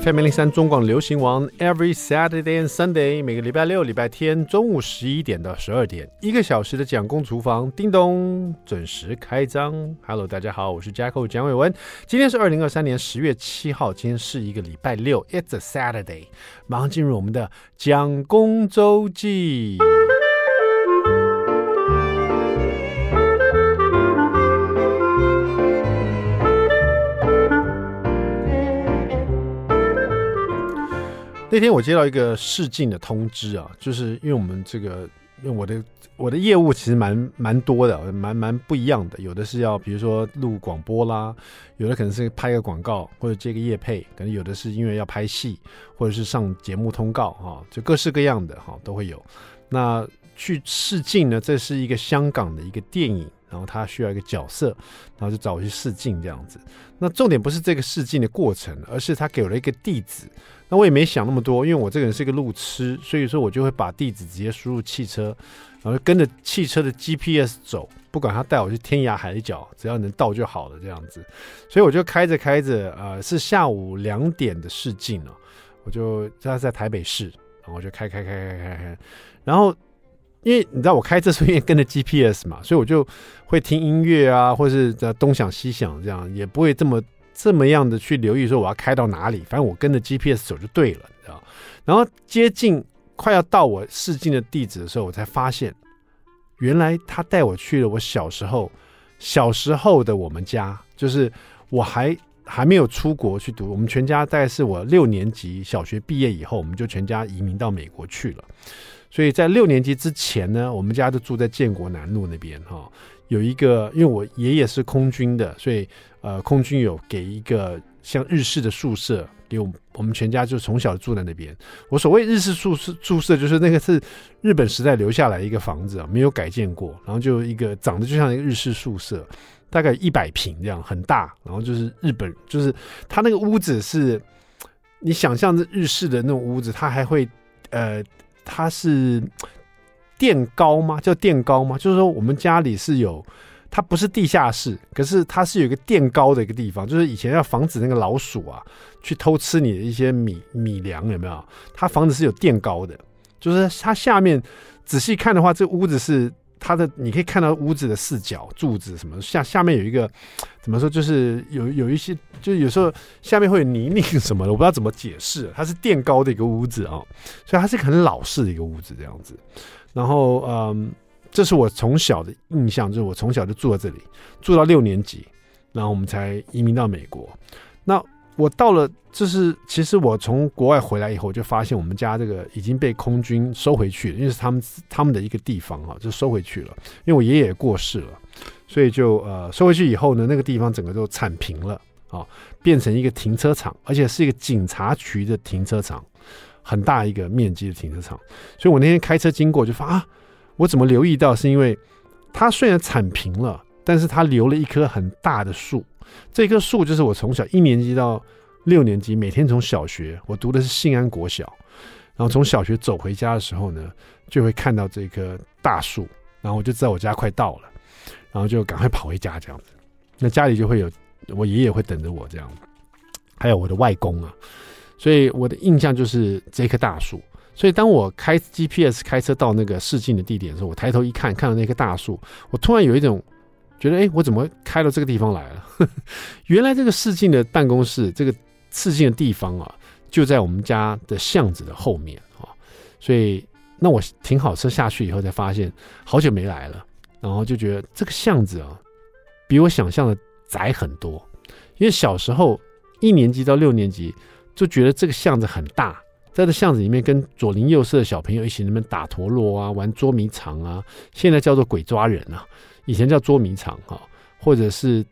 FM 零三中广流行王，Every Saturday and Sunday，每个礼拜六、礼拜天中午十一点到十二点，一个小时的蒋公厨房，叮咚，准时开张。Hello，大家好，我是 Jacko 蒋伟文。今天是二零二三年十月七号，今天是一个礼拜六，It's a Saturday。马上进入我们的蒋公周记。那天我接到一个试镜的通知啊，就是因为我们这个，因为我的我的业务其实蛮蛮多的，蛮蛮不一样的。有的是要比如说录广播啦，有的可能是拍个广告或者接个业配，可能有的是因为要拍戏或者是上节目通告哈，就各式各样的哈都会有。那去试镜呢，这是一个香港的一个电影。然后他需要一个角色，然后就找我去试镜这样子。那重点不是这个试镜的过程，而是他给了一个地址。那我也没想那么多，因为我这个人是一个路痴，所以说我就会把地址直接输入汽车，然后跟着汽车的 GPS 走，不管他带我去天涯海角，只要能到就好了这样子。所以我就开着开着，呃，是下午两点的试镜了，我就他在台北市，然后我就开开开开开开，然后。因为你知道我开车是因为跟着 GPS 嘛，所以我就会听音乐啊，或是东想西想这样，也不会这么这么样的去留意说我要开到哪里，反正我跟着 GPS 走就对了，你知道。然后接近快要到我试镜的地址的时候，我才发现，原来他带我去了我小时候小时候的我们家，就是我还还没有出国去读，我们全家大概是我六年级小学毕业以后，我们就全家移民到美国去了。所以在六年级之前呢，我们家就住在建国南路那边哈，有一个，因为我爷爷是空军的，所以呃，空军有给一个像日式的宿舍给我们，我们全家就从小住在那边。我所谓日式宿舍宿舍，就是那个是日本时代留下来一个房子啊，没有改建过，然后就一个长得就像一个日式宿舍，大概一百平这样，很大，然后就是日本，就是它那个屋子是，你想象着日式的那种屋子，它还会呃。它是垫高吗？叫垫高吗？就是说我们家里是有，它不是地下室，可是它是有一个垫高的一个地方，就是以前要防止那个老鼠啊去偷吃你的一些米米粮，有没有？它房子是有垫高的，就是它下面仔细看的话，这屋子是。它的你可以看到屋子的四角柱子什么下下面有一个怎么说，就是有有一些，就是有时候下面会有泥泞什么的，我不知道怎么解释。它是垫高的一个屋子啊、哦，所以它是一个很老式的一个屋子这样子。然后嗯，这是我从小的印象，就是我从小就住在这里，住到六年级，然后我们才移民到美国。那我到了，就是其实我从国外回来以后，就发现我们家这个已经被空军收回去了，因为是他们他们的一个地方啊，就收回去了。因为我爷爷也过世了，所以就呃收回去以后呢，那个地方整个都铲平了啊，变成一个停车场，而且是一个警察局的停车场，很大一个面积的停车场。所以我那天开车经过就发啊，我怎么留意到？是因为它虽然铲平了，但是它留了一棵很大的树。这棵树就是我从小一年级到六年级，每天从小学我读的是信安国小，然后从小学走回家的时候呢，就会看到这棵大树，然后我就知道我家快到了，然后就赶快跑回家这样子。那家里就会有我爷爷会等着我这样，还有我的外公啊，所以我的印象就是这棵大树。所以当我开 GPS 开车到那个试镜的地点的时候，我抬头一看，看到那棵大树，我突然有一种。觉得哎，我怎么开到这个地方来了？原来这个试镜的办公室，这个试镜的地方啊，就在我们家的巷子的后面啊。所以，那我停好车下去以后，才发现好久没来了。然后就觉得这个巷子啊，比我想象的窄很多。因为小时候一年级到六年级，就觉得这个巷子很大，在这巷子里面跟左邻右舍的小朋友一起那边打陀螺啊，玩捉迷藏啊，现在叫做鬼抓人啊。以前叫捉迷藏哈，或者是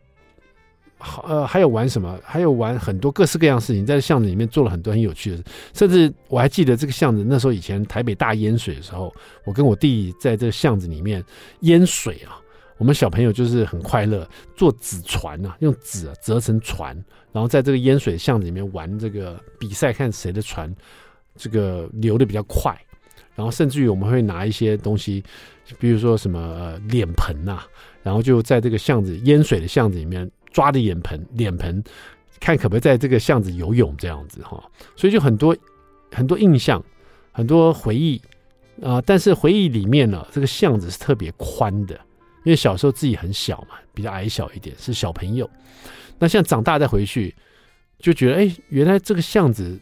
好，呃，还有玩什么？还有玩很多各式各样的事情，在巷子里面做了很多很有趣的事。甚至我还记得这个巷子，那时候以前台北大淹水的时候，我跟我弟在这巷子里面淹水啊。我们小朋友就是很快乐，做纸船啊，用纸啊折成船，然后在这个淹水巷子里面玩这个比赛，看谁的船这个流的比较快。然后甚至于我们会拿一些东西，比如说什么呃脸盆呐、然后就在这个巷子淹水的巷子里面抓着脸盆，脸盆看可不可以在这个巷子游泳这样子哈。所以就很多很多印象，很多回忆啊、但是回忆里面呢，这个巷子是特别宽的，因为小时候自己很小嘛，比较矮小一点，是小朋友。那现在长大再回去，就觉得哎，原来这个巷子。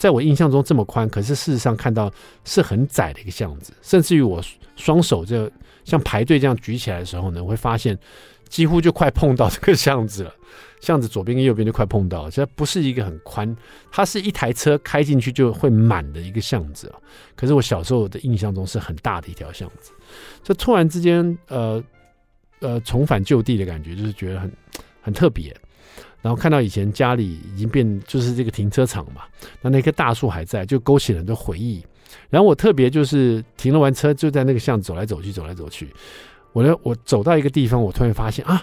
在我印象中这么宽，可是事实上看到是很窄的一个巷子，甚至于我双手就像排队这样举起来的时候呢，我会发现几乎就快碰到这个巷子了。巷子左边跟右边就快碰到了，这不是一个很宽，它是一台车开进去就会满的一个巷子。可是我小时候的印象中是很大的一条巷子，就突然之间呃呃重返旧地的感觉，就是觉得很很特别。然后看到以前家里已经变，就是这个停车场嘛，那那棵大树还在，就勾起了很多回忆。然后我特别就是停了完车，就在那个巷子走来走去，走来走去。我呢，我走到一个地方，我突然发现啊，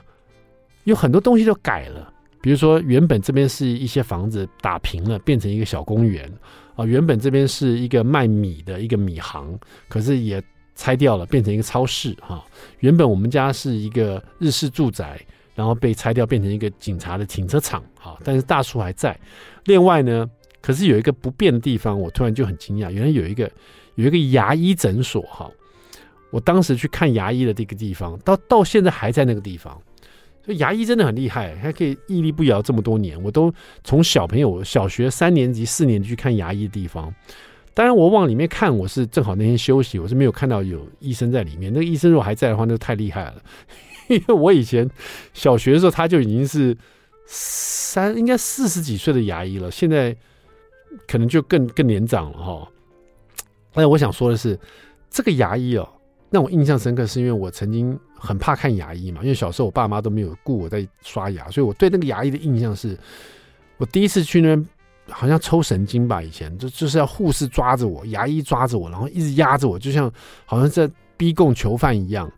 有很多东西都改了。比如说，原本这边是一些房子打平了，变成一个小公园啊。原本这边是一个卖米的一个米行，可是也拆掉了，变成一个超市哈。原本我们家是一个日式住宅。然后被拆掉，变成一个警察的停车场啊！但是大树还在。另外呢，可是有一个不变的地方，我突然就很惊讶，原来有一个有一个牙医诊所哈！我当时去看牙医的这个地方，到到现在还在那个地方。所以牙医真的很厉害，还可以屹立不摇这么多年。我都从小朋友小学三年级、四年级去看牙医的地方。当然，我往里面看，我是正好那天休息，我是没有看到有医生在里面。那个医生如果还在的话，那就太厉害了。因为我以前小学的时候，他就已经是三，应该四十几岁的牙医了。现在可能就更更年长了哈。但我想说的是，这个牙医哦，让我印象深刻，是因为我曾经很怕看牙医嘛。因为小时候我爸妈都没有顾我在刷牙，所以我对那个牙医的印象是，我第一次去那边好像抽神经吧。以前就就是要护士抓着我，牙医抓着我，然后一直压着我，就像好像在逼供囚犯一样。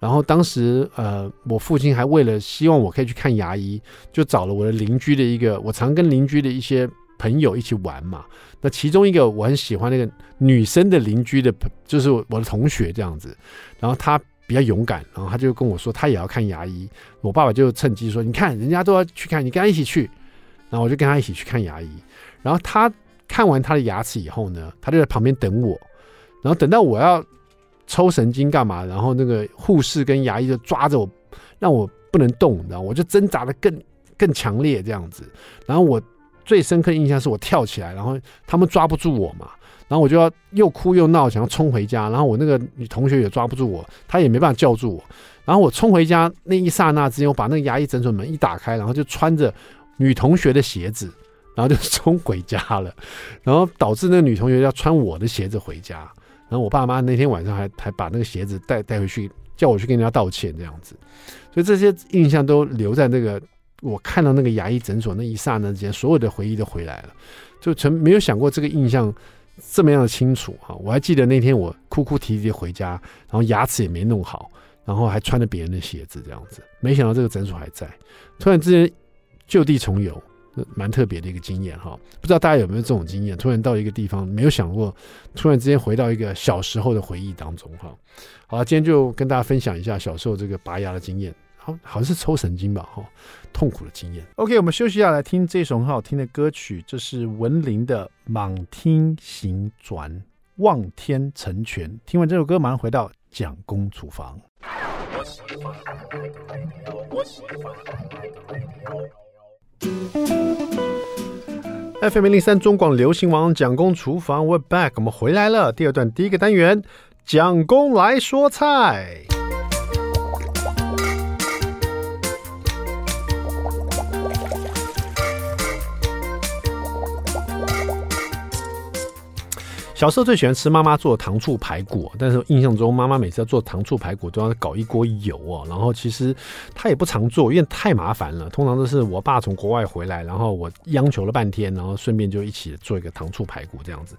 然后当时，呃，我父亲还为了希望我可以去看牙医，就找了我的邻居的一个，我常跟邻居的一些朋友一起玩嘛。那其中一个我很喜欢那个女生的邻居的，就是我的同学这样子。然后他比较勇敢，然后他就跟我说，他也要看牙医。我爸爸就趁机说：“你看，人家都要去看，你跟他一起去。”然后我就跟他一起去看牙医。然后他看完他的牙齿以后呢，他就在旁边等我。然后等到我要。抽神经干嘛？然后那个护士跟牙医就抓着我，让我不能动，你知道，我就挣扎的更更强烈这样子。然后我最深刻印象是我跳起来，然后他们抓不住我嘛，然后我就要又哭又闹，想要冲回家。然后我那个女同学也抓不住我，她也没办法叫住我。然后我冲回家那一刹那之间，我把那个牙医诊所门一打开，然后就穿着女同学的鞋子，然后就冲回家了。然后导致那个女同学要穿我的鞋子回家。然后我爸妈那天晚上还还把那个鞋子带带回去，叫我去跟人家道歉这样子，所以这些印象都留在那个我看到那个牙医诊所那一刹那之间，所有的回忆都回来了，就从没有想过这个印象这么样的清楚哈。我还记得那天我哭哭啼啼回家，然后牙齿也没弄好，然后还穿着别人的鞋子这样子，没想到这个诊所还在，突然之间就地重游。蛮特别的一个经验哈，不知道大家有没有这种经验？突然到一个地方，没有想过，突然之间回到一个小时候的回忆当中哈。好，今天就跟大家分享一下小时候这个拔牙的经验，好，好像是抽神经吧哈，痛苦的经验。OK，我们休息一下来听这首很好听的歌曲，这是文林的《艋舛行转望天成全》。听完这首歌，马上回到蒋公厨房。FM 零三中广流行王蒋公厨房，We're back，我们回来了。第二段第一个单元，蒋公来说菜。小时候最喜欢吃妈妈做的糖醋排骨，但是印象中妈妈每次要做糖醋排骨都要搞一锅油啊，然后其实她也不常做，因为太麻烦了。通常都是我爸从国外回来，然后我央求了半天，然后顺便就一起做一个糖醋排骨这样子，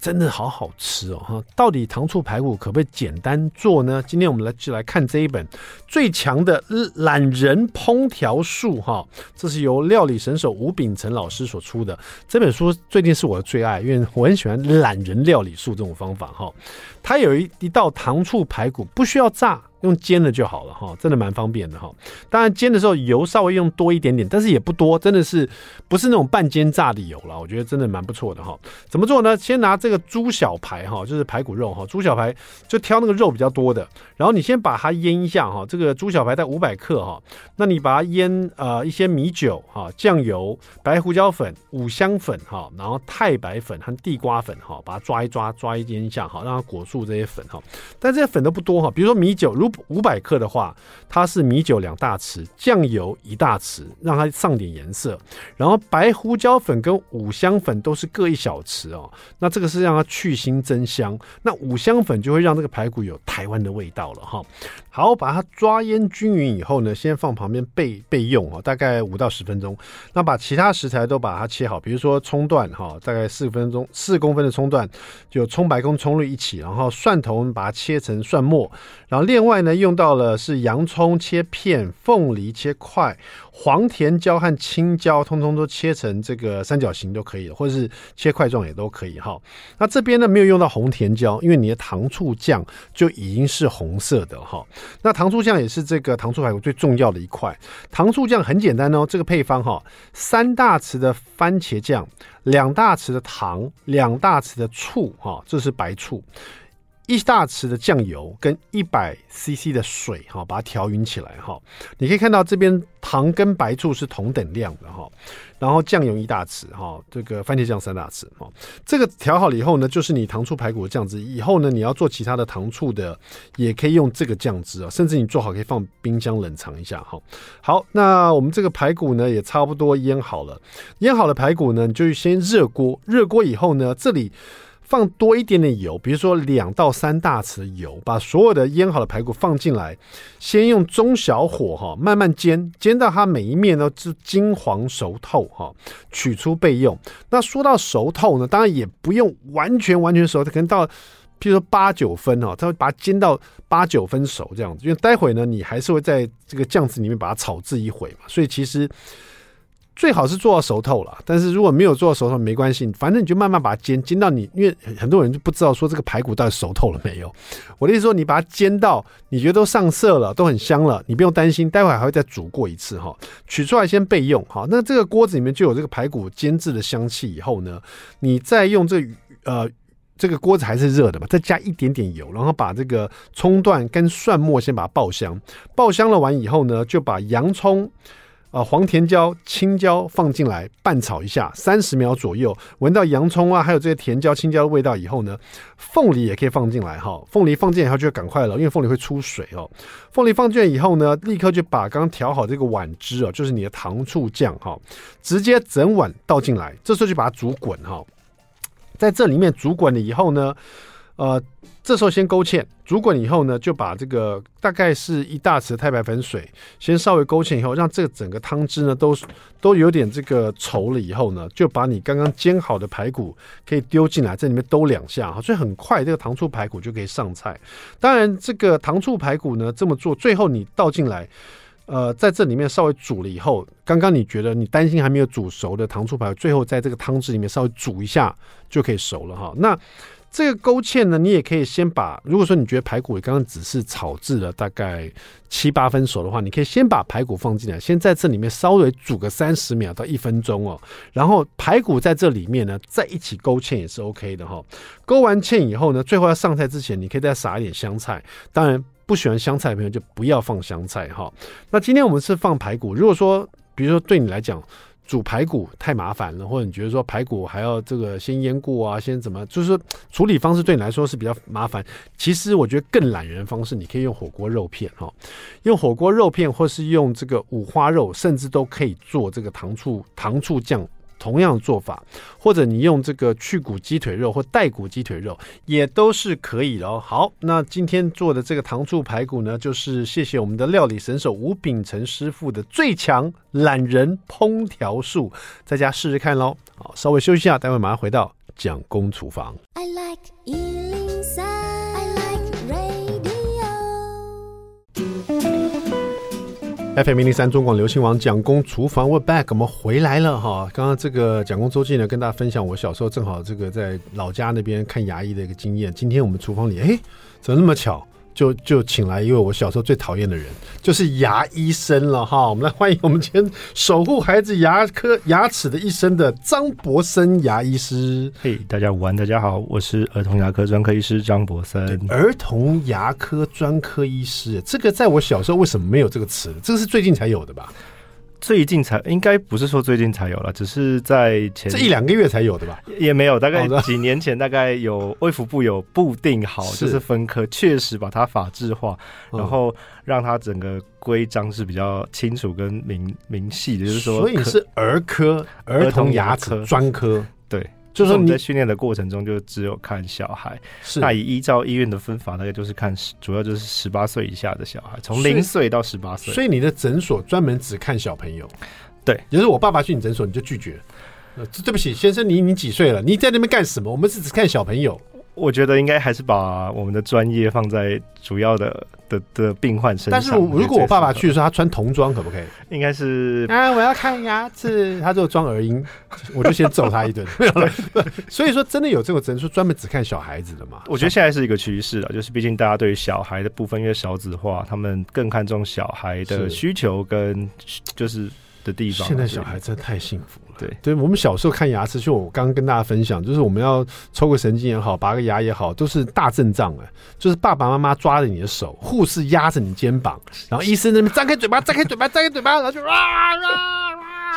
真的好好吃哦！哈，到底糖醋排骨可不可以简单做呢？今天我们来就来看这一本最强的懒人烹调术哈，这是由料理神手吴秉辰老师所出的这本书，最近是我的最爱，因为我很喜欢懒人。料理术这种方法哈，它有一一道糖醋排骨，不需要炸，用煎的就好了哈，真的蛮方便的哈。当然煎的时候油稍微用多一点点，但是也不多，真的是不是那种半煎炸的油了。我觉得真的蛮不错的哈。怎么做呢？先拿这个猪小排哈，就是排骨肉哈，猪小排就挑那个肉比较多的，然后你先把它腌一下哈。这个猪小排在五百克哈，那你把它腌呃一些米酒哈、酱油、白胡椒粉、五香粉哈，然后太白粉和地瓜粉哈，把它抓一抓，抓一腌一下哈，让它裹住这些粉哈。但这些粉都不多哈，比如说米酒，如五百克的话，它是米酒两大匙，酱油一大匙，让它上点颜色。然后白胡椒粉跟五香粉都是各一小匙哦。那这个是让它去腥增香，那五香粉就会让这个排骨有台湾的味道了哈。好，把它抓腌均匀以后呢，先放旁边备备用哦，大概五到十分钟。那把其他食材都把它切好，比如说葱段哈，大概四分钟，四公分的葱段，就葱白跟葱绿一起，然后蒜头我们把它切成蒜末，然后另外呢用到了是洋葱切片，凤梨切块，黄甜椒和青椒通通都切成这个三角形都可以，或者是切块状也都可以哈。那这边呢没有用到红甜椒，因为你的糖醋酱就已经是红色的哈。那糖醋酱也是这个糖醋排骨最重要的一块。糖醋酱很简单哦，这个配方哈，三大匙的番茄酱，两大匙的糖，两大匙的醋哈，这是白醋。一大匙的酱油跟一百 CC 的水哈，把它调匀起来哈。你可以看到这边糖跟白醋是同等量的哈，然后酱油一大匙哈，这个番茄酱三大匙哈。这个调好了以后呢，就是你糖醋排骨的酱汁。以后呢，你要做其他的糖醋的，也可以用这个酱汁啊，甚至你做好可以放冰箱冷藏一下哈。好，那我们这个排骨呢也差不多腌好了，腌好的排骨呢，你就先热锅，热锅以后呢，这里。放多一点点油，比如说两到三大匙油，把所有的腌好的排骨放进来，先用中小火哈慢慢煎，煎到它每一面都是金黄熟透哈，取出备用。那说到熟透呢，当然也不用完全完全熟，它可能到譬如说八九分哈，它会把它煎到八九分熟这样子，因为待会呢你还是会在这个酱汁里面把它炒制一回嘛，所以其实。最好是做到熟透了，但是如果没有做到熟透没关系，反正你就慢慢把它煎，煎到你，因为很多人就不知道说这个排骨到底熟透了没有。我的意思说，你把它煎到你觉得都上色了，都很香了，你不用担心，待会还会再煮过一次哈。取出来先备用哈。那这个锅子里面就有这个排骨煎制的香气，以后呢，你再用这呃这个锅子还是热的嘛，再加一点点油，然后把这个葱段跟蒜末先把它爆香，爆香了完以后呢，就把洋葱。啊，黄甜椒、青椒放进来拌炒一下，三十秒左右，闻到洋葱啊，还有这些甜椒、青椒的味道以后呢，凤梨也可以放进来哈。凤梨放进来以后就要赶快了，因为凤梨会出水哦。凤梨放进来以后呢，立刻就把刚刚调好这个碗汁哦，就是你的糖醋酱哈，直接整碗倒进来，这时候就把它煮滚哈。在这里面煮滚了以后呢，呃。这时候先勾芡，煮滚以后呢，就把这个大概是一大匙太白粉水，先稍微勾芡以后，让这个整个汤汁呢都都有点这个稠了以后呢，就把你刚刚煎好的排骨可以丢进来，这里面兜两下哈，所以很快这个糖醋排骨就可以上菜。当然，这个糖醋排骨呢这么做，最后你倒进来，呃，在这里面稍微煮了以后，刚刚你觉得你担心还没有煮熟的糖醋排骨，最后在这个汤汁里面稍微煮一下就可以熟了哈。那这个勾芡呢，你也可以先把，如果说你觉得排骨刚刚只是炒制了大概七八分熟的话，你可以先把排骨放进来，先在这里面稍微煮个三十秒到一分钟哦。然后排骨在这里面呢，再一起勾芡也是 OK 的哈。勾完芡以后呢，最后要上菜之前，你可以再撒一点香菜。当然不喜欢香菜的朋友就不要放香菜哈。那今天我们是放排骨，如果说比如说对你来讲。煮排骨太麻烦了，或者你觉得说排骨还要这个先腌过啊，先怎么，就是说处理方式对你来说是比较麻烦。其实我觉得更懒人方式，你可以用火锅肉片哈，用火锅肉片，或是用这个五花肉，甚至都可以做这个糖醋糖醋酱。同样的做法，或者你用这个去骨鸡腿肉或带骨鸡腿肉，也都是可以的哦。好，那今天做的这个糖醋排骨呢，就是谢谢我们的料理神手吴秉承师傅的最强懒人烹调术，在家试试看喽。好，稍微休息一下，待会马上回到蒋公厨房。I like FM 零零三中广流星网蒋公厨房 we back，我们回来了哈。刚刚这个蒋公周记呢，跟大家分享我小时候正好这个在老家那边看牙医的一个经验。今天我们厨房里，哎，怎么那么巧？就就请来一位我小时候最讨厌的人，就是牙医生了哈。我们来欢迎我们今天守护孩子牙科牙齿的一生的张博森牙医师。嘿，大家午安，大家好，我是儿童牙科专科医师张博森。儿童牙科专科医师，这个在我小时候为什么没有这个词？这个是最近才有的吧？最近才应该不是说最近才有了，只是在前这一两个月才有的吧？也没有，大概几年前，大概有卫福部有布定好，就是分科，确实把它法制化，然后让它整个规章是比较清楚跟明明细的，就是说，所以是儿科儿童牙齿专科，对。就是说你在训练的过程中，就只有看小孩。是，那以依照医院的分法，大概就是看，主要就是十八岁以下的小孩，从零岁到十八岁。所以你的诊所专门只看小朋友。对，也就是我爸爸去你诊所，你就拒绝。呃，对不起，先生，你你几岁了？你在那边干什么？我们是只看小朋友。我觉得应该还是把我们的专业放在主要的的的病患身上。但是如果我爸爸去的时候，他穿童装可不可以？应该是啊，我要看牙齿，他就装耳音，我就先揍他一顿。所以说，真的有这个诊所专门只看小孩子的嘛？我觉得现在是一个趋势啊，就是毕竟大家对于小孩的部分因为少子化，他们更看重小孩的需求跟就是的地方。现在小孩真的太幸福了。对，对我们小时候看牙齿，就我刚刚跟大家分享，就是我们要抽个神经也好，拔个牙也好，都是大阵仗哎，就是爸爸妈妈抓着你的手，护士压着你肩膀，然后医生那边张开嘴巴，张开嘴巴，张开嘴巴，然后就啊啊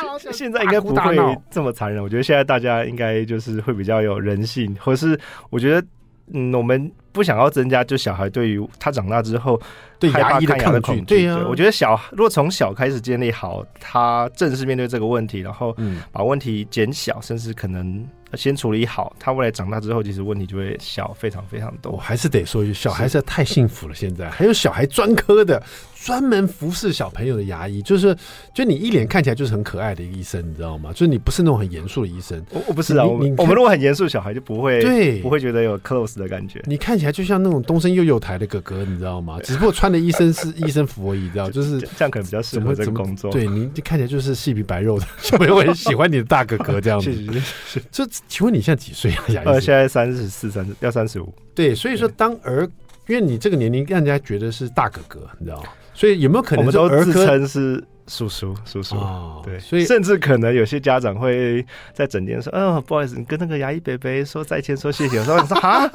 啊！现在应该不会这么残忍，我觉得现在大家应该就是会比较有人性，或是我觉得。嗯，我们不想要增加，就小孩对于他长大之后对牙医的抗拒。对呀，我觉得小如果从小开始建立好，他正式面对这个问题，然后把问题减小，甚至可能先处理好，他未来长大之后，其实问题就会小非常非常多。我还是得说一句，小孩子太幸福了。现在还有小孩专科的。专门服侍小朋友的牙医，就是就你一脸看起来就是很可爱的一个医生，你知道吗？就是你不是那种很严肃的医生。我我不是啊，我们我们如果很严肃，小孩就不会对，不会觉得有 close 的感觉。你看起来就像那种东升幼幼台的哥哥，你知道吗？只不过穿的医生是 医生服而已，知道？就是这样可能比较适合这个工作。对，你看起来就是细皮白肉的小朋友会喜欢你的大哥哥这样子。是是是。就请问你现在几岁啊？牙医？呃，现在三十四、三十要三十五。对，所以说当儿，因为你这个年龄让人家觉得是大哥哥，你知道吗？所以有没有可能我们都自称是叔叔叔叔？哦、对，所以甚至可能有些家长会在整天说：“嗯、哦，不好意思，你跟那个牙医伯伯说再见，说谢谢。”我说：“你说哈？”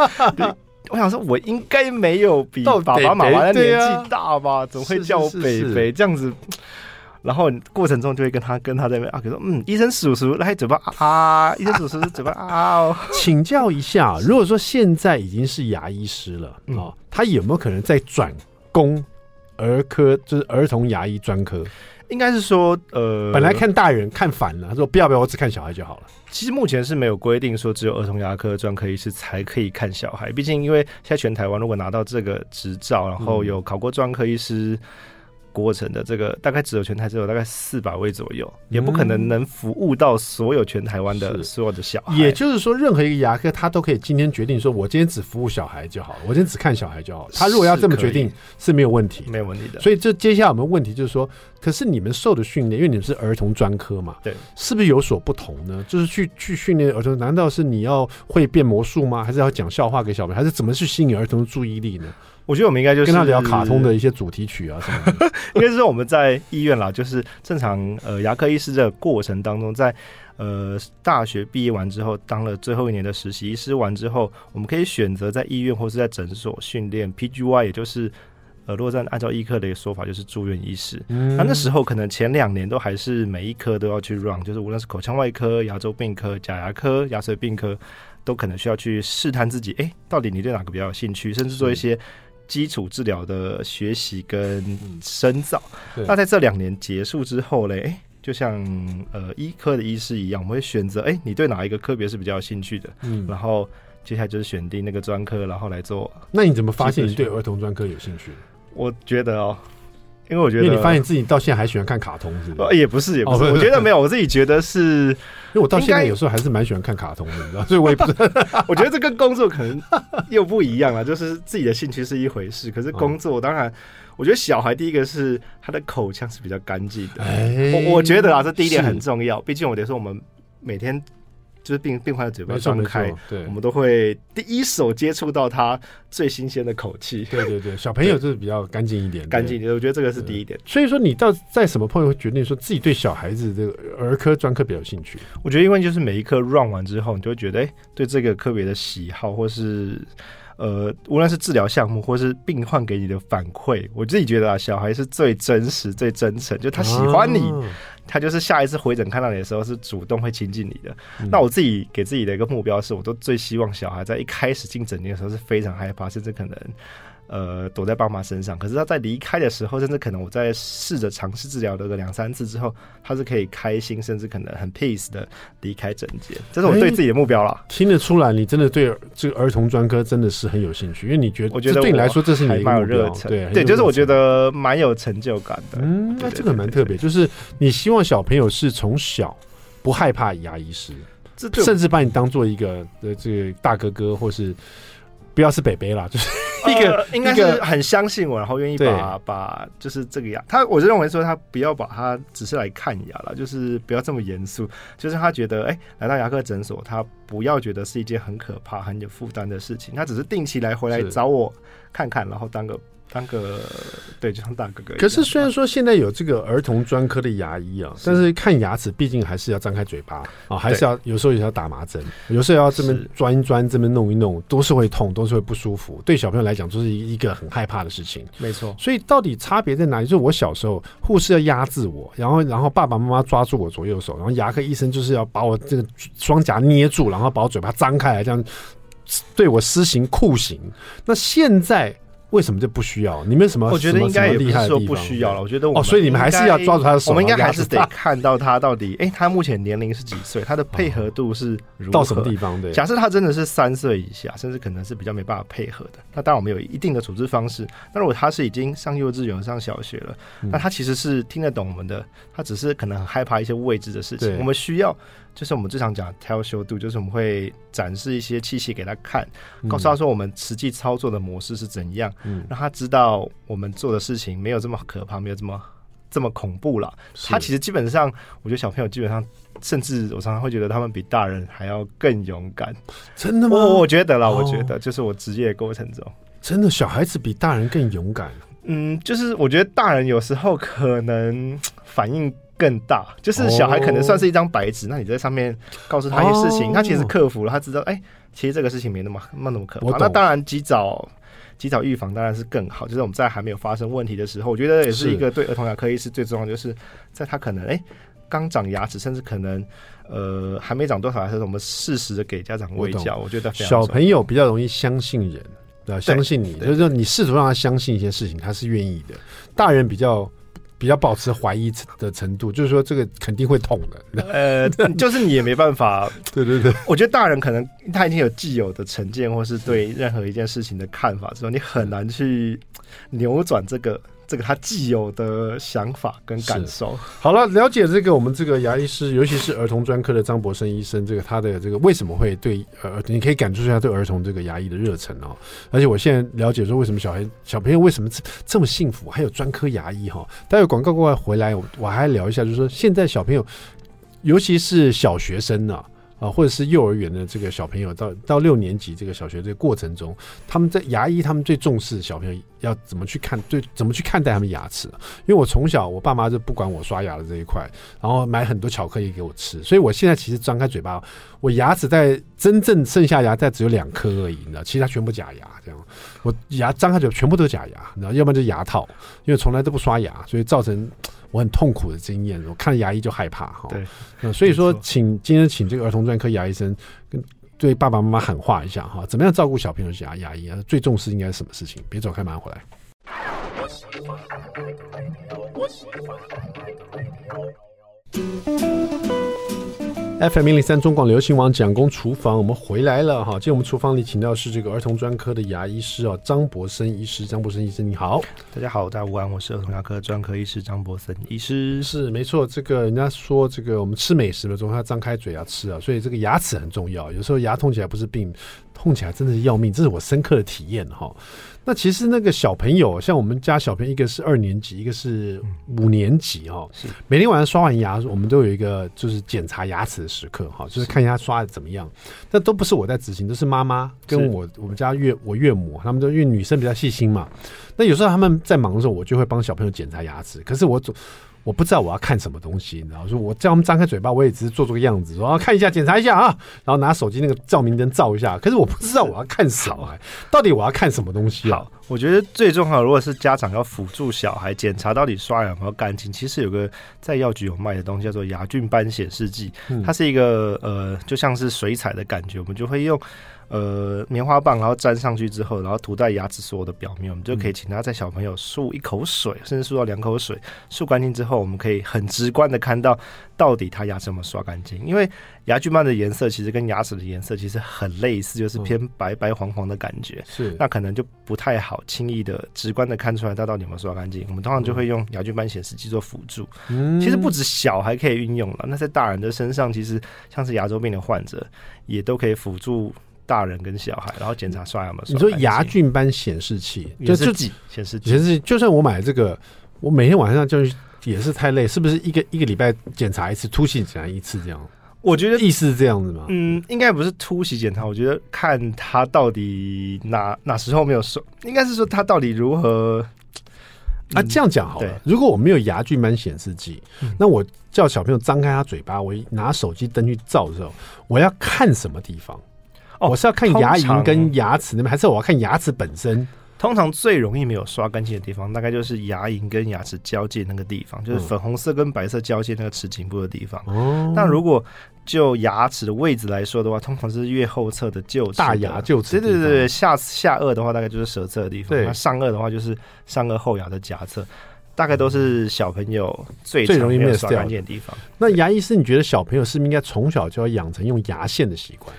我想说，我应该没有比爸爸妈妈的年纪大吧？怎么会叫我北北这样子？然后过程中就会跟他跟他在那边啊，说：“嗯，医生叔叔来嘴巴啊，医生叔叔嘴巴啊。” 请教一下，如果说现在已经是牙医师了啊、嗯哦，他有没有可能在转攻？儿科就是儿童牙医专科，应该是说，呃，本来看大人看反了，他说不要不要，我只看小孩就好了。其实目前是没有规定说只有儿童牙科专科医师才可以看小孩，毕竟因为现在全台湾如果拿到这个执照，然后有考过专科医师。过程的这个大概只有全台只有大概四百位左右，也不可能能服务到所有全台湾的所有的小孩。也就是说，任何一个牙科他都可以今天决定说，我今天只服务小孩就好了，我今天只看小孩就好了。他如果要这么决定是没有问题，没有问题的。所以这接下来我们问题就是说，可是你们受的训练，因为你们是儿童专科嘛，对，是不是有所不同呢？就是去去训练儿童，难道是你要会变魔术吗？还是要讲笑话给小朋友？还是怎么去吸引儿童的注意力呢？我觉得我们应该就是跟他聊卡通的一些主题曲啊什么的，应该是说我们在医院啦，就是正常呃牙科医师的过程当中，在呃大学毕业完之后，当了最后一年的实习医师完之后，我们可以选择在医院或是在诊所训练 PGY，也就是呃，如果在按照医科的一个说法，就是住院医师。嗯，那那时候可能前两年都还是每一科都要去 run，就是无论是口腔外科、牙周病科、假牙科、牙髓病科，都可能需要去试探自己，哎、欸，到底你对哪个比较有兴趣，甚至做一些。基础治疗的学习跟深造，嗯、那在这两年结束之后嘞，欸、就像呃医科的医师一样，我们会选择哎、欸，你对哪一个科别是比较有兴趣的，嗯，然后接下来就是选定那个专科，然后来做。那你怎么发现你对儿童专科有兴趣？我觉得哦。因为我觉得，因为你发现自己到现在还喜欢看卡通，是不是？也不是，也不是。我觉得没有，我自己觉得是，因为我到现在有时候还是蛮喜欢看卡通的，你知道？所以我也不。我觉得这跟工作可能又不一样了，就是自己的兴趣是一回事，可是工作当然，我觉得小孩第一个是他的口腔是比较干净的。我我觉得啊，这第一点很重要。毕竟我得说，我们每天就是病病患的嘴巴张开，对，我们都会第一手接触到他最新鲜的口气。对对对，小朋友就是比较干净一点，干净一点。我觉得这个是第一点。所以说，你到在什么朋友会决定说自己对小孩子这个儿科专科比较有兴趣？我觉得因为就是每一科 run 完之后，你就会觉得哎、欸，对这个科别的喜好，或是呃，无论是治疗项目，或是病患给你的反馈，我自己觉得啊，小孩是最真实、最真诚，就他喜欢你。啊他就是下一次回诊看到你的时候是主动会亲近你的。嗯。那我自己给自己的一个目标是，我都最希望小孩在一开始进诊间的时候是非常害怕，甚至可能。呃，躲在爸妈身上，可是他在离开的时候，甚至可能我在试着尝试治疗了个两三次之后，他是可以开心，甚至可能很 peace 的离开诊间。这是我对自己的目标了。欸，听得出来，你真的对这个儿童专科真的是很有兴趣，因为你觉得，我觉得对你来说这是你蛮有热忱，对对，就是我觉得蛮有成就感的。嗯，那这个蛮特别，就是你希望小朋友是从小不害怕牙医师，甚至把你当做一个呃这个大哥哥，或是。不要是北北啦，就是一个、呃、应该是很相信我，然后愿意把把就是这个牙，他我就认为说他不要把他只是来看牙了，就是不要这么严肃，就是他觉得哎、欸，来到牙科诊所，他不要觉得是一件很可怕、很有负担的事情，他只是定期来回来找我看看，然后当个。当个对，就像大哥哥。可是虽然说现在有这个儿童专科的牙医啊，但是看牙齿毕竟还是要张开嘴巴啊，还是要有时候也要打麻针，有时候要这边钻一钻，这边弄一弄，都是会痛，都是会不舒服。对小朋友来讲，就是一个很害怕的事情。没错。所以到底差别在哪里？就是我小时候，护士要压制我，然后然后爸爸妈妈抓住我左右手，然后牙科医生就是要把我这个双颊捏住，然后把我嘴巴张开来，这样对我施行酷刑。那现在。为什么就不需要？你们什么？我觉得应该也不是说不需要了。我觉得我哦，所以你们还是要抓住他的手。我们应该还是得看到他到底，哎、欸，他目前年龄是几岁？他的配合度是如何到什么地方？对，假设他真的是三岁以下，甚至可能是比较没办法配合的，那当然我们有一定的处置方式。那如果他是已经上幼稚园、上小学了，那他其实是听得懂我们的，他只是可能很害怕一些未知的事情。我们需要。就是我们最常讲 tell show do，就是我们会展示一些器械给他看，告诉他说我们实际操作的模式是怎样，嗯，让他知道我们做的事情没有这么可怕，没有这么这么恐怖了。他其实基本上，我觉得小朋友基本上，甚至我常常会觉得他们比大人还要更勇敢。真的吗？我我觉得啦，我觉得就是我职业过程中，哦，真的小孩子比大人更勇敢。嗯，就是我觉得大人有时候可能反应。更大，就是小孩可能算是一张白纸，oh. 那你在上面告诉他一些事情，oh. 他其实克服了，他知道，哎、欸，其实这个事情没那么那么可怕。那当然，及早及早预防当然是更好。就是我们在还没有发生问题的时候，我觉得也是一个对儿童牙科医师最重要，就是在他可能哎刚、欸、长牙齿，甚至可能呃还没长多少牙齿，我们适时的给家长喂教。我觉得小朋友比较容易相信人，对吧？相信你，就是说你试图让他相信一些事情，他是愿意的。大人比较。比较保持怀疑的程度，就是说这个肯定会痛的。呃，就是你也没办法。对对对，我觉得大人可能他已经有既有的成见，或是对任何一件事情的看法之后，你很难去扭转这个。这个他既有的想法跟感受。好了，了解这个我们这个牙医师，尤其是儿童专科的张博生医生，这个他的这个为什么会对呃，你可以感受一下对儿童这个牙医的热忱哦。而且我现在了解说，为什么小孩小朋友为什么这么幸福，还有专科牙医哈。待会广告过来回来，我我还聊一下，就是说现在小朋友，尤其是小学生呢。啊，啊或者是幼儿园的这个小朋友到到六年级这个小学这个过程中，他们在牙医，他们最重视小朋友要怎么去看，对，怎么去看待他们牙齿。因为我从小我爸妈就不管我刷牙的这一块，然后买很多巧克力给我吃，所以我现在其实张开嘴巴，我牙齿在真正剩下牙在只有两颗而已，你知道，其他全部假牙这样。我牙张开嘴全部都是假牙，然后要不然就是牙套，因为从来都不刷牙，所以造成。我很痛苦的经验，我看牙医就害怕哈。所以说，请今天请这个儿童专科牙医生跟对爸爸妈妈喊话一下哈，怎么样照顾小朋友的牙牙医啊？最重视应该是什么事情？别走开，马上回来。FM 零零三中广流行网蒋公厨房，我们回来了哈。今天我们厨房里请到是这个儿童专科的牙医师哦，张博生医师。张博生医师，你好，大家好，大家午安，我是儿童牙科专科医师张博森医师。是没错，这个人家说这个我们吃美食的时候要张开嘴要吃啊，所以这个牙齿很重要。有时候牙痛起来不是病。痛起来真的是要命，这是我深刻的体验哈。那其实那个小朋友，像我们家小朋友，一个是二年级，一个是五年级哈。是每天晚上刷完牙，我们都有一个就是检查牙齿的时刻哈，就是看一下刷的怎么样。但都不是我在执行，都是妈妈跟我我们家岳我岳母，他们都因为女生比较细心嘛。那有时候他们在忙的时候，我就会帮小朋友检查牙齿。可是我总我不知道我要看什么东西，然后说我叫他们张开嘴巴，我也只是做做个样子，说啊看一下，检查一下啊，然后拿手机那个照明灯照一下。可是我不知道我要看什么，到底我要看什么东西啊？好，我觉得最重要，如果是家长要辅助小孩检查到底刷牙有没有干净，其实有个在药局有卖的东西叫做牙菌斑显示剂，它是一个呃就像是水彩的感觉，我们就会用。呃，棉花棒，然后粘上去之后，然后涂在牙齿所有的表面，我们就可以请他在小朋友漱一口水，嗯、甚至漱到两口水，漱干净之后，我们可以很直观的看到到底他牙齿有没有刷干净。因为牙菌斑的颜色其实跟牙齿的颜色其实很类似，就是偏白白黄黄的感觉。是、嗯，那可能就不太好轻易的直观的看出来他到底有没有刷干净。我们通常就会用牙菌斑显示器做辅助。嗯，其实不止小孩可以运用了，那在大人的身上，其实像是牙周病的患者也都可以辅助。大人跟小孩，然后检查刷牙嘛？你说牙菌斑显示器，就自己显示器，显示器。就算我买这个，我每天晚上就也是太累，是不是一个一个礼拜检查一次，突袭检查一次这样？我觉得意思是这样子吗？嗯，应该不是突袭检查，我觉得看他到底哪哪时候没有刷，应该是说他到底如何。啊，这样讲好了。如果我没有牙菌斑显示器，那我叫小朋友张开他嘴巴，我拿手机灯去照的时候，我要看什么地方？哦，我是要看牙龈跟牙齿那边，还是我要看牙齿本身？通常最容易没有刷干净的地方，大概就是牙龈跟牙齿交界那个地方，就是粉红色跟白色交界那个齿颈部的地方。哦，那如果就牙齿的位置来说的话，通常是越后侧的臼齿，大牙臼齿。对对对，下下颚的话，大概就是舌侧的地方。对，那上颚的话，就是上颚后牙的夹侧，大概都是小朋友最最容易没有刷干净的地方。那牙医师，你觉得小朋友是不是应该从小就要养成用牙线的习惯？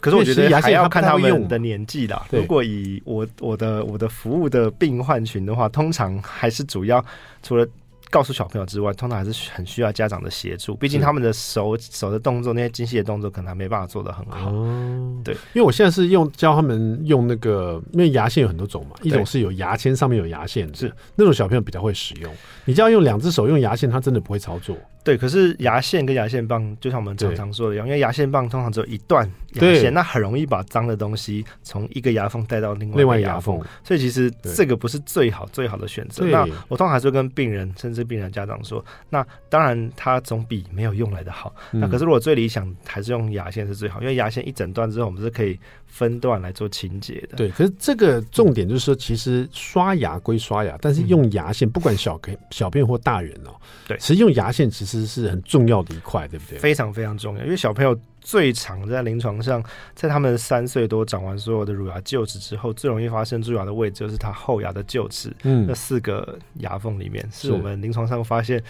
可是我觉得还要看他们的年纪啦。如果以我我的我的服务的病患群的话，通常还是主要除了。告诉小朋友之外，通常还是很需要家长的协助。毕竟他们的手手的动作，那些精细的动作，可能还没办法做得很好。哦，对，因为我现在是用教他们用那个，因为牙线有很多种嘛，一种是有牙签上面有牙线，是那种小朋友比较会使用。你只要用两只手用牙线，他真的不会操作。对，可是牙线跟牙线棒，就像我们常常说的一样，因为牙线棒通常只有一段牙线，那很容易把脏的东西从一个牙缝带到另外一个牙缝，所以其实这个不是最好最好的选择。那我通常还是会跟病人甚至病人家长说，那当然它总比没有用来的好。嗯、那可是如果最理想还是用牙线是最好，因为牙线一整段之后，我们是可以分段来做清洁的。对，可是这个重点就是说，其实刷牙归刷牙，但是用牙线，不管小给小便或大人哦，对，其实用牙线其实。其实是很重要的一块，对不对？非常非常重要，因为小朋友最常在临床上，在他们三岁多长完所有的乳牙臼齿之后，最容易发生蛀牙的位置就是他后牙的臼齿，嗯，那四个牙缝里面，是我们临床上发现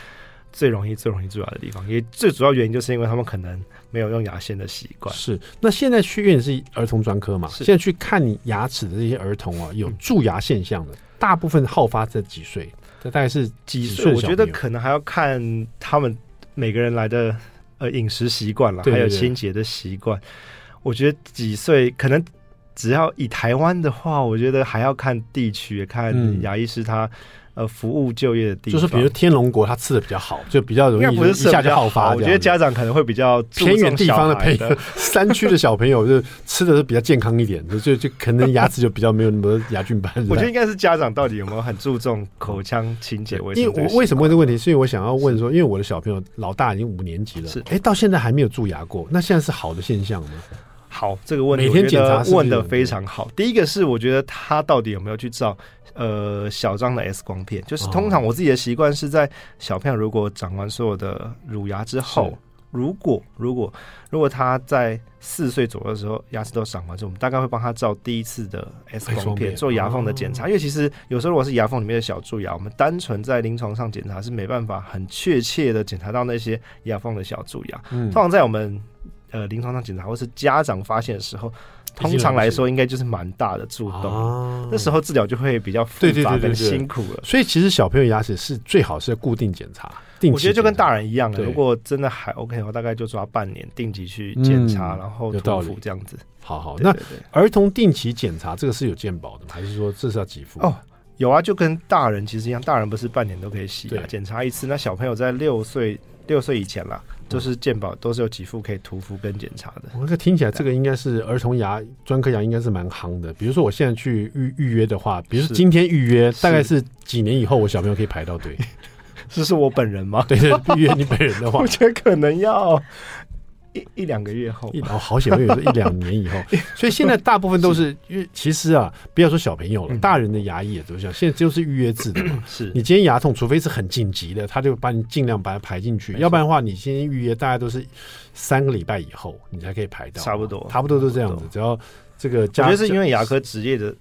最容易、最容易蛀牙的地方。也最主要原因就是因为他们可能没有用牙线的习惯。是，那现在去院是儿童专科嘛？现在去看你牙齿的这些儿童啊，有蛀牙现象的，大部分好发在几岁？这大概是几岁？我觉得可能还要看他们每个人来的呃饮食习惯了，还有清洁的习惯。我觉得几岁可能只要以台湾的话，我觉得还要看地区，看牙医师他。呃，服务就业的地方，就是比如天龙国，他吃的比较好，就比较容易一下就好发。我觉得家长可能会比较偏远地方的朋友，山区的小朋友就吃的是比较健康一点，就就就可能牙齿就比较没有那么牙菌斑。我觉得应该是家长到底有没有很注重口腔清洁卫生？因为我为什么问这个问题？是因为我想要问说，因为我的小朋友老大已经五年级了，是哎，到现在还没有蛀牙过，那现在是好的现象吗？好，这个问题每天检查问的非常好。第一个是我觉得他到底有没有去照。呃，小张的 X 光片，就是通常我自己的习惯是在小朋友如果长完所有的乳牙之后，如果如果如果他在四岁左右的时候牙齿都长完之后，我们大概会帮他照第一次的 X 光片做牙缝的检查，因为其实有时候如果是牙缝里面的小蛀牙，我们单纯在临床上检查是没办法很确切的检查到那些牙缝的小蛀牙。通常在我们呃临床上检查或是家长发现的时候，通常来说应该就是蛮大的蛀洞，啊、那时候治疗就会比较复杂跟辛苦了。所以其实小朋友牙齿是最好是固定检查。我觉得就跟大人一样的，如果真的还 OK，我大概就抓半年定期去检查，嗯、然后涂氟这样子。好好，那儿童定期检查这个是有健保的吗？还是说这是要给付？哦，有啊，就跟大人其实一样，大人不是半年都可以洗啊，检查一次。那小朋友在六岁六岁以前啦，就是健保都是有几副可以涂氟跟检查的。我这听起来这个应该是儿童牙专科牙应该是蛮夯的。比如说我现在去预预约的话，比如说今天预约，大概是几年以后我小朋友可以排到队。这是我本人吗？对对，预约你本人的话，我觉得可能要一一两个月后。哦，好险，我以为是一两年以后。所以现在大部分都是，因为其实啊，不要说小朋友了，大人的牙医也都这样。现在就是预约制的嘛。是你今天牙痛，除非是很紧急的，他就把你尽量把它排进去。要不然的话，你先预约，大概都是三个礼拜以后你才可以排到。差不多，差不多都这样子。只要这个，我觉得是因为牙科职业的。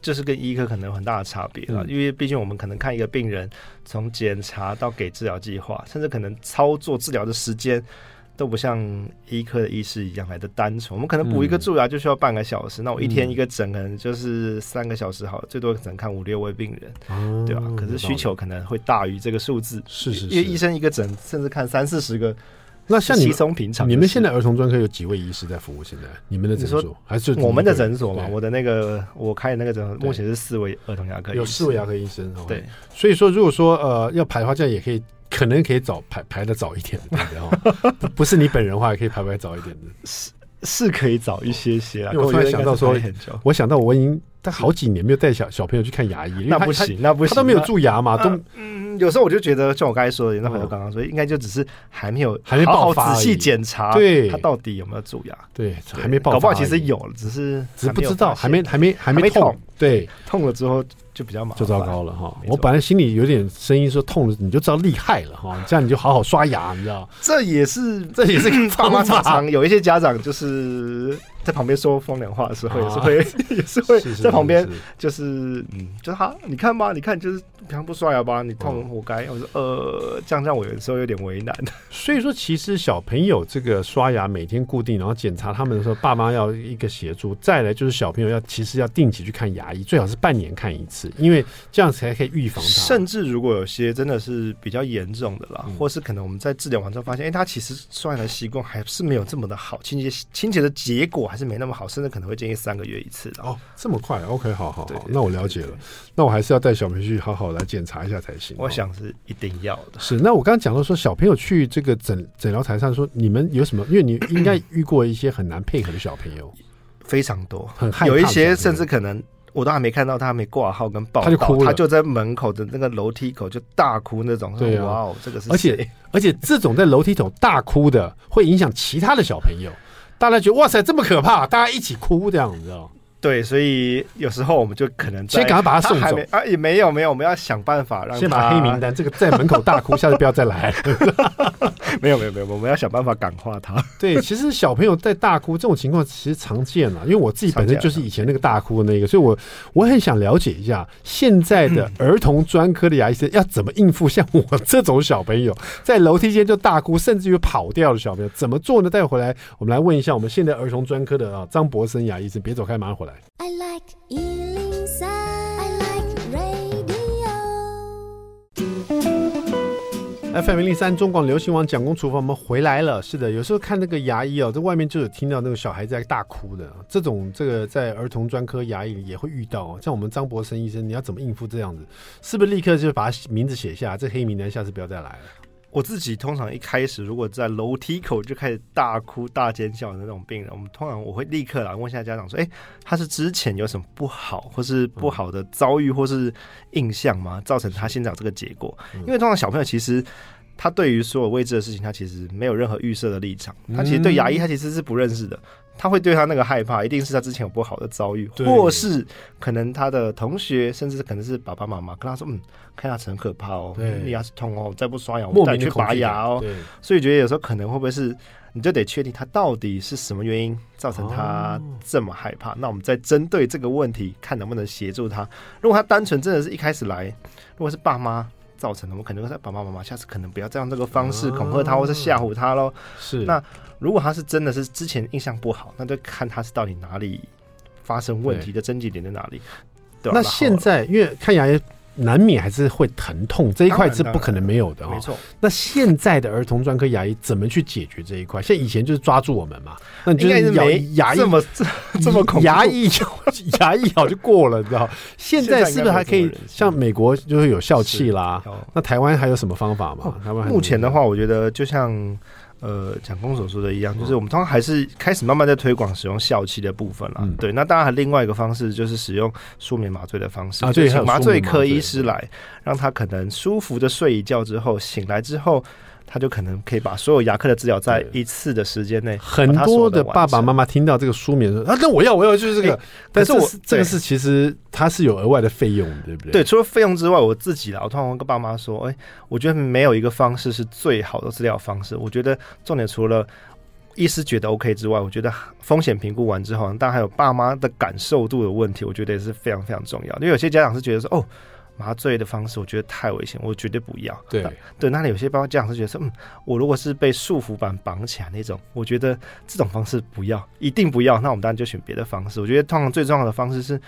就是跟医科可能有很大的差别了，因为毕竟我们可能看一个病人，从检查到给治疗计划，甚至可能操作治疗的时间，都不像医科的医师一样来的单纯。我们可能补一个蛀牙就需要半个小时，那我一天一个诊可能就是三个小时好，最多只能看五六位病人，对吧？可是需求可能会大于这个数字，是是，因为医生一个诊甚至看三四十个。那像你，平常你们现在儿童专科有几位医师在服务？现在你们的诊所还是我们的诊所嘛？我的那个我开的那个诊所目前是四位儿童牙科，有四位牙科医生。对，所以说如果说呃要排的话，这样也可以，可能可以早排排的早一点，对 不不是你本人的话，也可以排排早一点的，是是可以早一些些啊。因为我突然想到说，我想到我已经但好几年没有带小小朋友去看牙医，那不行，那不行，他都没有蛀牙嘛，都嗯。有时候我就觉得，像我刚才说的，那朋友刚刚说，应该就只是还没有还没爆好，仔细检查，对，他到底有没有蛀牙？对，还没爆发，搞不好其实有了，只是只是不知道，还没还没还没痛，对，痛了之后就比较麻烦，就糟糕了哈。我本来心里有点声音说痛了，你就知道厉害了哈，这样你就好好刷牙，你知道？这也是这也是爸妈常常有一些家长就是。在旁边说风凉话的时候，也是会，也是会在旁边，就是嗯，就是他，你看吧，你看，就是平常不刷牙吧，你痛活该。我说呃，这样让我有的时候有点为难。所以说，其实小朋友这个刷牙每天固定，然后检查他们的时候，爸妈要一个协助。再来就是小朋友要其实要定期去看牙医，最好是半年看一次，因为这样才可以预防他。甚至如果有些真的是比较严重的啦，或是可能我们在治疗完之后发现，哎，他其实刷牙的习惯还是没有这么的好，清洁清洁的结果。还是没那么好，甚至可能会建议三个月一次的哦，这么快？OK，好好好，那我了解了。那我还是要带小朋友去好好来检查一下才行。我想是一定要的。是，那我刚刚讲到说，小朋友去这个诊诊疗台上说，你们有什么？因为你应该遇过一些很难配合的小朋友，非常多，很害怕。有一些甚至可能我都还没看到他还没挂号跟报到，他就哭了，他就在门口的那个楼梯口就大哭那种。对、啊、哇哦，这个是而且 而且这种在楼梯口大哭的，会影响其他的小朋友。大家觉得哇塞，这么可怕，大家一起哭这样，你知道？对，所以有时候我们就可能先赶快把他送走啊，也没有没有，我们要想办法让他先把黑名单这个在门口大哭，下次不要再来。没有没有没有，我们要想办法感化他。对，其实小朋友在大哭这种情况其实常见了，因为我自己本身就是以前那个大哭的那个，所以我我很想了解一下现在的儿童专科的牙医生要怎么应付像我这种小朋友在楼梯间就大哭，甚至于跑掉的小朋友怎么做呢？待会回来我们来问一下我们现在儿童专科的啊张博森牙医生，别走开，马上回来。I like 103, I like radio. FM 零零三中广流行网蒋公厨房，我们回来了。是的，有时候看那个牙医哦，在外面就有听到那个小孩在大哭的，这种这个在儿童专科牙医里也会遇到。哦像我们张博生医生，你要怎么应付这样子？是不是立刻就把名字写下，这黑名单下次不要再来了？我自己通常一开始如果在楼梯口就开始大哭大尖叫的那种病人，我们通常我会立刻来问一下家长说：“哎，他是之前有什么不好或是不好的遭遇或是印象吗？造成他现在有这个结果？因为通常小朋友其实他对于所有未知的事情，他其实没有任何预设的立场，他其实对牙医他其实是不认识的。”他会对他那个害怕，一定是他之前有不好的遭遇，或是可能他的同学，甚至可能是爸爸妈妈跟他说：“嗯，看牙齿很可怕哦，你牙齿痛哦，再不刷牙，我们带你去拔牙哦。”所以觉得有时候可能会不会是，你就得确定他到底是什么原因造成他这么害怕。哦、那我们再针对这个问题，看能不能协助他。如果他单纯真的是一开始来，如果是爸妈。造成的，我们可能会说爸爸妈妈下次可能不要再用这个方式恐吓他，或是吓唬他喽。是，那如果他是真的是之前印象不好，那就看他是到底哪里发生问题的症结点在哪里。对，那现在因为看牙医。难免还是会疼痛，这一块是不可能没有的哈。没错。那现在的儿童专科牙医怎么去解决这一块？像以前就是抓住我们嘛，那你就是咬牙医这么这么恐牙医 牙医咬就过了，你知道？现在是不是还可以像美国就是有笑气啦？那台湾还有什么方法吗？台湾目前的话，我觉得就像。呃，蒋公所说的一样，就是我们通常还是开始慢慢在推广使用笑气的部分了。嗯、对，那当然还另外一个方式就是使用舒眠麻醉的方式，啊，对，麻醉科医师来，让他可能舒服的睡一觉之后，醒来之后。他就可能可以把所有牙科的治疗在一次的时间内。很多的爸爸妈妈听到这个书名说啊，那我要我要就是这个，欸、但是我这个是其实它是有额外的费用，对不对？对，除了费用之外，我自己啦，我通常会跟爸妈说，哎、欸，我觉得没有一个方式是最好的治疗方式。我觉得重点除了医师觉得 OK 之外，我觉得风险评估完之后，当然还有爸妈的感受度的问题，我觉得也是非常非常重要。因为有些家长是觉得说，哦。麻醉的方式，我觉得太危险，我绝对不要。对对，那里有些包括家长是觉得说，嗯，我如果是被束缚板绑起来那种，我觉得这种方式不要，一定不要。那我们当然就选别的方式。我觉得通常最重要的方式是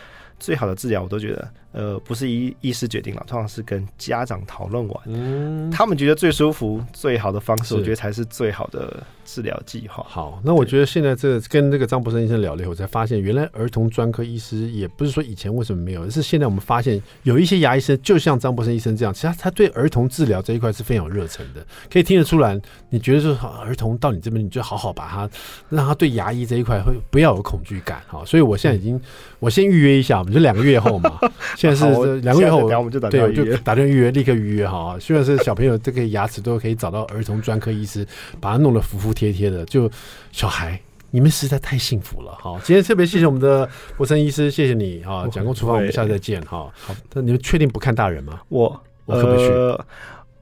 最好的治疗，我都觉得，呃，不是医医师决定了，通常是跟家长讨论完，嗯，他们觉得最舒服、最好的方式，我觉得才是最好的。治疗计划好，那我觉得现在这个跟这个张博生医生聊了以后，才发现原来儿童专科医师也不是说以前为什么没有，而是现在我们发现有一些牙医生就像张博生医生这样，其实他，他对儿童治疗这一块是非常有热忱的，可以听得出来。你觉得说儿童到你这边，你就好好把他让他对牙医这一块会不要有恐惧感哈。所以我现在已经我先预约一下，我们就两个月后嘛，现在是两个月后，我们就打电话预约，打电话预约，立刻预约哈。虽然是小朋友这个牙齿都可以找到儿童专科医师，把它弄得服服。帖帖的，就小孩，你们实在太幸福了哈！今天特别谢谢我们的博森医师，谢谢你哈！蒋公厨房，我们下次再见哈！好，那你们确定不看大人吗？我我可不去？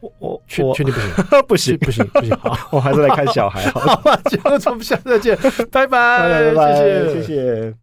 我我确确定不行？不行不行不行！好，我还是来看小孩。好吧，蒋公厨房，下次再见，拜拜拜拜，谢谢谢谢。